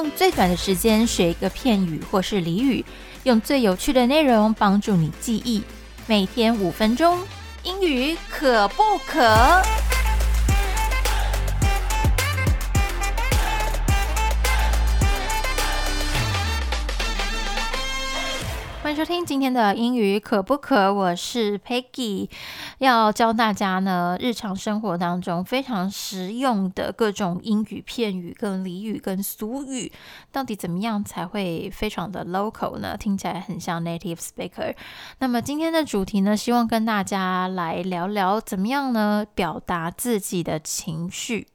用最短的时间学一个片语或是俚语，用最有趣的内容帮助你记忆。每天五分钟，英语可不可？收听今天的英语可不可？我是 Peggy，要教大家呢日常生活当中非常实用的各种英语片语、跟俚语、跟俗语，到底怎么样才会非常的 local 呢？听起来很像 native speaker。那么今天的主题呢，希望跟大家来聊聊怎么样呢表达自己的情绪。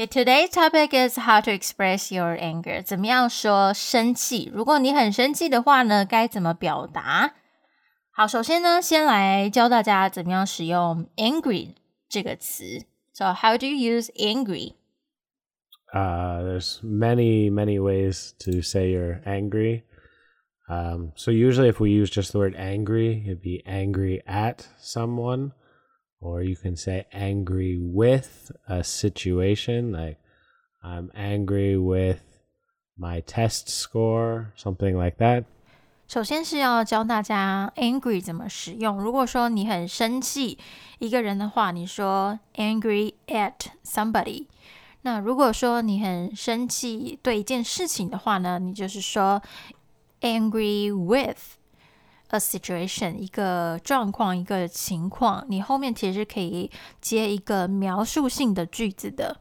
Okay, today's topic is how to express your anger. 怎么样说生气？如果你很生气的话呢，该怎么表达？好，首先呢，先来教大家怎么样使用 angry 这个词。So how do you use angry? Uh, there's many, many ways to say you're angry. Um, so usually if we use just the word angry, it'd be angry at someone or you can say angry with a situation like i'm angry with my test score something like that 首先是要教大家 angry 怎么使用如果说你很生气一个人的话你说 angry at somebody 那如果说你很生气对一件事情的话呢你就是说 angry with a situation 一个状况一个情况，你后面其实可以接一个描述性的句子的。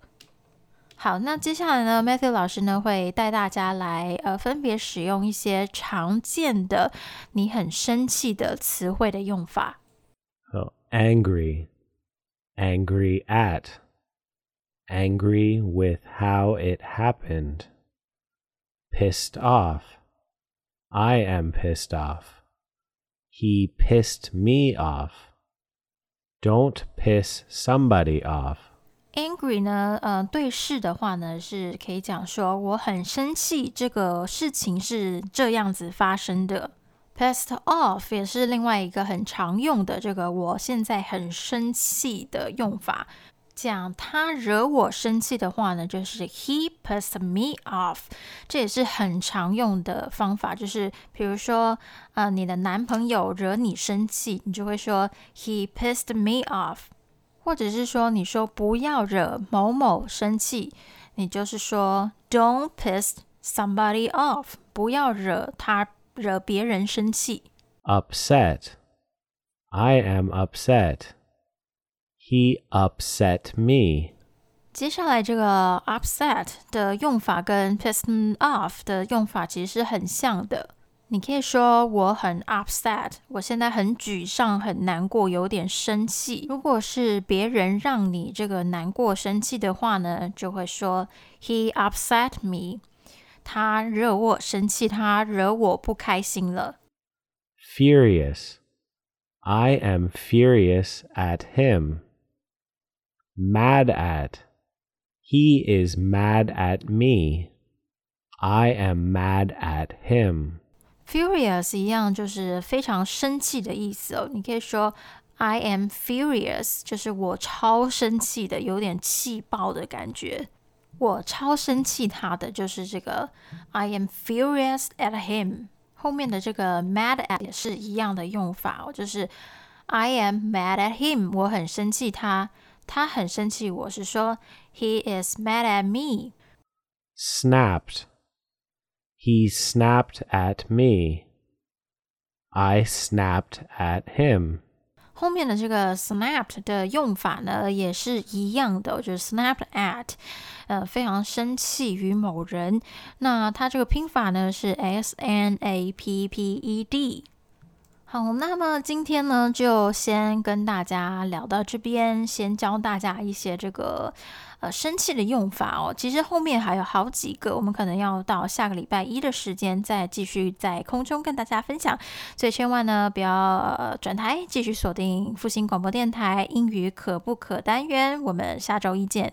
好，那接下来呢，Matthew 老师呢会带大家来呃分别使用一些常见的你很生气的词汇的用法。So angry, angry at, angry with how it happened, pissed off. I am pissed off. He pissed me off. Don't piss somebody off. Angry 呢，呃，对事的话呢，是可以讲说我很生气，这个事情是这样子发生的。Pissed off 也是另外一个很常用的这个我现在很生气的用法。讲他惹我生气的话呢，就是 he pissed me off，这也是很常用的方法。就是比如说，呃，你的男朋友惹你生气，你就会说 he pissed me off，或者是说你说不要惹某某生气，你就是说 don't piss somebody off，不要惹他惹别人生气。Upset，I am upset。 He upset me。接下来这个 upset 的用法跟 pissed off 的用法其实是很像的。你可以说我很 upset，我现在很沮丧、很难过、有点生气。如果是别人让你这个难过、生气的话呢，就会说 He upset me。他惹我生气，他惹我不开心了。Furious。I am furious at him mad at. He is mad at me. I am mad at him. Furious 一样就是非常生气的意思哦。你可以说 I am furious，就是我超生气的，有点气爆的感觉。我超生气他的就是这个 I am furious at him。后面的这个 mad at 也是一样的用法哦，就是 I am mad at him，我很生气他。 他很生气，我是说 he is mad at me. Snapped. He snapped at me. I snapped at him. 后面的这个 snapped 的用法呢，也是一样的，就是 snapped at，呃，非常生气于某人。那它这个拼法呢是 s n a p p e d。 好，那么今天呢，就先跟大家聊到这边，先教大家一些这个呃生气的用法哦。其实后面还有好几个，我们可能要到下个礼拜一的时间再继续在空中跟大家分享。所以千万呢不要转台，继续锁定复兴广播电台英语可不可单元。我们下周一见。